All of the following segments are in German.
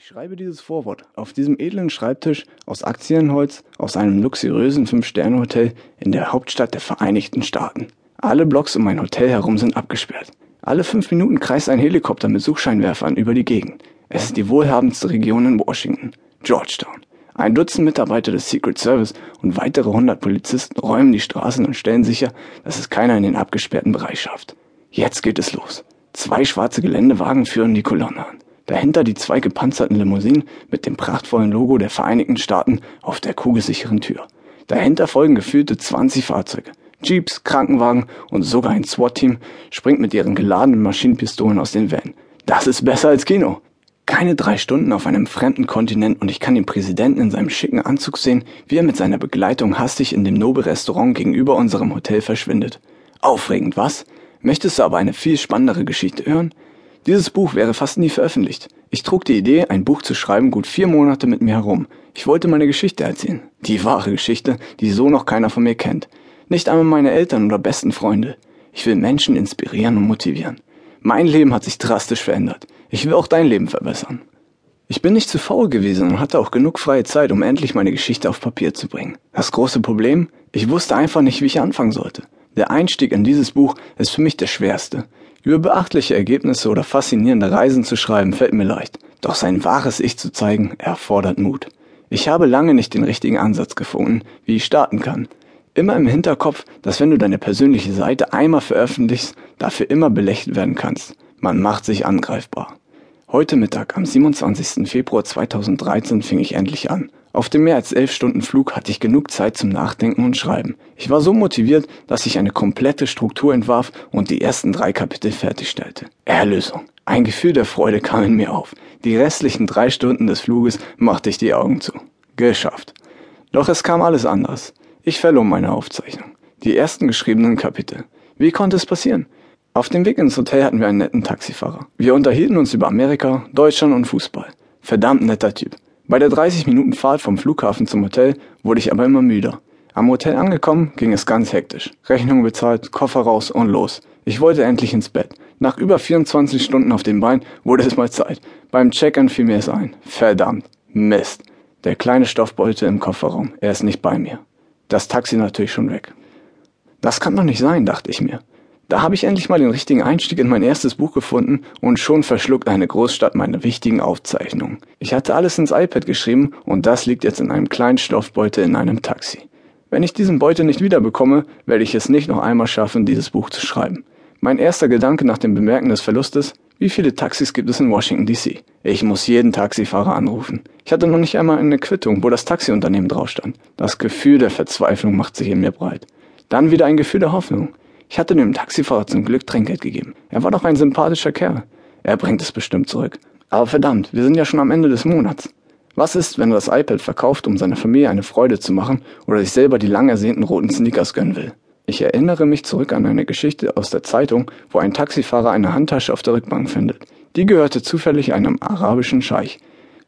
Ich schreibe dieses Vorwort auf diesem edlen Schreibtisch aus Aktienholz aus einem luxuriösen Fünf-Sterne-Hotel in der Hauptstadt der Vereinigten Staaten. Alle Blocks um mein Hotel herum sind abgesperrt. Alle fünf Minuten kreist ein Helikopter mit Suchscheinwerfern über die Gegend. Es ist die wohlhabendste Region in Washington, Georgetown. Ein Dutzend Mitarbeiter des Secret Service und weitere hundert Polizisten räumen die Straßen und stellen sicher, dass es keiner in den abgesperrten Bereich schafft. Jetzt geht es los. Zwei schwarze Geländewagen führen die Kolonne an. Dahinter die zwei gepanzerten Limousinen mit dem prachtvollen Logo der Vereinigten Staaten auf der kugelsicheren Tür. Dahinter folgen gefühlte 20 Fahrzeuge. Jeeps, Krankenwagen und sogar ein SWAT-Team springt mit ihren geladenen Maschinenpistolen aus den Van. Das ist besser als Kino. Keine drei Stunden auf einem fremden Kontinent und ich kann den Präsidenten in seinem schicken Anzug sehen, wie er mit seiner Begleitung hastig in dem Nobel-Restaurant gegenüber unserem Hotel verschwindet. Aufregend, was? Möchtest du aber eine viel spannendere Geschichte hören? Dieses Buch wäre fast nie veröffentlicht. Ich trug die Idee, ein Buch zu schreiben, gut vier Monate mit mir herum. Ich wollte meine Geschichte erzählen. Die wahre Geschichte, die so noch keiner von mir kennt. Nicht einmal meine Eltern oder besten Freunde. Ich will Menschen inspirieren und motivieren. Mein Leben hat sich drastisch verändert. Ich will auch dein Leben verbessern. Ich bin nicht zu faul gewesen und hatte auch genug freie Zeit, um endlich meine Geschichte auf Papier zu bringen. Das große Problem? Ich wusste einfach nicht, wie ich anfangen sollte. Der Einstieg in dieses Buch ist für mich der schwerste. Über beachtliche Ergebnisse oder faszinierende Reisen zu schreiben fällt mir leicht, doch sein wahres Ich zu zeigen erfordert Mut. Ich habe lange nicht den richtigen Ansatz gefunden, wie ich starten kann. Immer im Hinterkopf, dass wenn du deine persönliche Seite einmal veröffentlichst, dafür immer belächelt werden kannst. Man macht sich angreifbar. Heute Mittag, am 27. Februar 2013, fing ich endlich an. Auf dem mehr als elf Stunden Flug hatte ich genug Zeit zum Nachdenken und Schreiben. Ich war so motiviert, dass ich eine komplette Struktur entwarf und die ersten drei Kapitel fertigstellte. Erlösung. Ein Gefühl der Freude kam in mir auf. Die restlichen drei Stunden des Fluges machte ich die Augen zu. Geschafft. Doch es kam alles anders. Ich verlor meine Aufzeichnung. Die ersten geschriebenen Kapitel. Wie konnte es passieren? Auf dem Weg ins Hotel hatten wir einen netten Taxifahrer. Wir unterhielten uns über Amerika, Deutschland und Fußball. Verdammt netter Typ. Bei der 30 Minuten Fahrt vom Flughafen zum Hotel wurde ich aber immer müder. Am Hotel angekommen ging es ganz hektisch. Rechnung bezahlt, Koffer raus und los. Ich wollte endlich ins Bett. Nach über 24 Stunden auf dem Bein wurde es mal Zeit. Beim Check-in fiel mir es ein. Verdammt. Mist. Der kleine Stoffbeutel im Kofferraum. Er ist nicht bei mir. Das Taxi natürlich schon weg. Das kann doch nicht sein, dachte ich mir. Da habe ich endlich mal den richtigen Einstieg in mein erstes Buch gefunden und schon verschluckt eine Großstadt meine wichtigen Aufzeichnungen. Ich hatte alles ins iPad geschrieben und das liegt jetzt in einem kleinen Stoffbeutel in einem Taxi. Wenn ich diesen Beutel nicht wiederbekomme, werde ich es nicht noch einmal schaffen, dieses Buch zu schreiben. Mein erster Gedanke nach dem Bemerken des Verlustes, wie viele Taxis gibt es in Washington DC? Ich muss jeden Taxifahrer anrufen. Ich hatte noch nicht einmal eine Quittung, wo das Taxiunternehmen drauf stand. Das Gefühl der Verzweiflung macht sich in mir breit. Dann wieder ein Gefühl der Hoffnung. Ich hatte dem Taxifahrer zum Glück Trinkgeld gegeben. Er war doch ein sympathischer Kerl. Er bringt es bestimmt zurück. Aber verdammt, wir sind ja schon am Ende des Monats. Was ist, wenn er das iPad verkauft, um seiner Familie eine Freude zu machen oder sich selber die lang ersehnten roten Sneakers gönnen will? Ich erinnere mich zurück an eine Geschichte aus der Zeitung, wo ein Taxifahrer eine Handtasche auf der Rückbank findet. Die gehörte zufällig einem arabischen Scheich.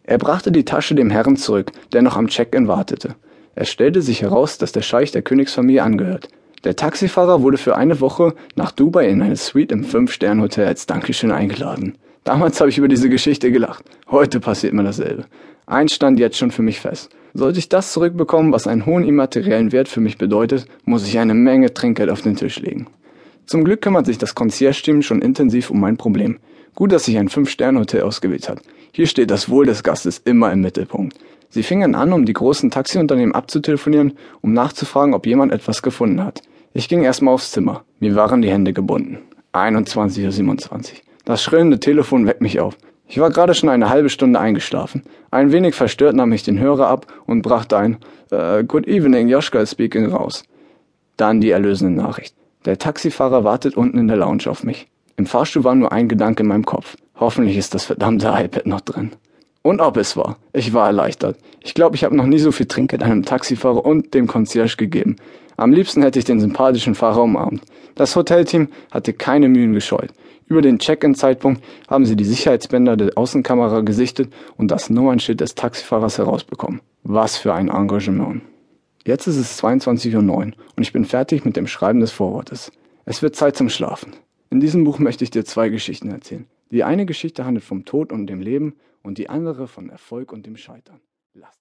Er brachte die Tasche dem Herrn zurück, der noch am Check-in wartete. Es stellte sich heraus, dass der Scheich der Königsfamilie angehört. Der Taxifahrer wurde für eine Woche nach Dubai in eine Suite im Fünf-Sterne-Hotel als Dankeschön eingeladen. Damals habe ich über diese Geschichte gelacht. Heute passiert mir dasselbe. Eins stand jetzt schon für mich fest. Sollte ich das zurückbekommen, was einen hohen immateriellen Wert für mich bedeutet, muss ich eine Menge Trinkgeld auf den Tisch legen. Zum Glück kümmert sich das Concierge-Team schon intensiv um mein Problem. Gut, dass sich ein Fünf-Sterne-Hotel ausgewählt hat. Hier steht das Wohl des Gastes immer im Mittelpunkt. Sie fingen an, um die großen Taxiunternehmen abzutelefonieren, um nachzufragen, ob jemand etwas gefunden hat. Ich ging erstmal aufs Zimmer. Mir waren die Hände gebunden. 21.27 Uhr. Das schrillende Telefon weckt mich auf. Ich war gerade schon eine halbe Stunde eingeschlafen. Ein wenig verstört nahm ich den Hörer ab und brachte ein uh, Good evening, Joschka speaking raus. Dann die erlösende Nachricht. Der Taxifahrer wartet unten in der Lounge auf mich. Im Fahrstuhl war nur ein Gedanke in meinem Kopf. Hoffentlich ist das verdammte iPad noch drin. Und ob es war. Ich war erleichtert. Ich glaube, ich habe noch nie so viel Trinkgeld einem Taxifahrer und dem Concierge gegeben. Am liebsten hätte ich den sympathischen Fahrer umarmt. Das Hotelteam hatte keine Mühen gescheut. Über den Check-in-Zeitpunkt haben sie die Sicherheitsbänder der Außenkamera gesichtet und das Nummernschild des Taxifahrers herausbekommen. Was für ein Engagement. Jetzt ist es 22.09 Uhr und ich bin fertig mit dem Schreiben des Vorwortes. Es wird Zeit zum Schlafen. In diesem Buch möchte ich dir zwei Geschichten erzählen. Die eine Geschichte handelt vom Tod und dem Leben und die andere von Erfolg und dem Scheitern. Lasst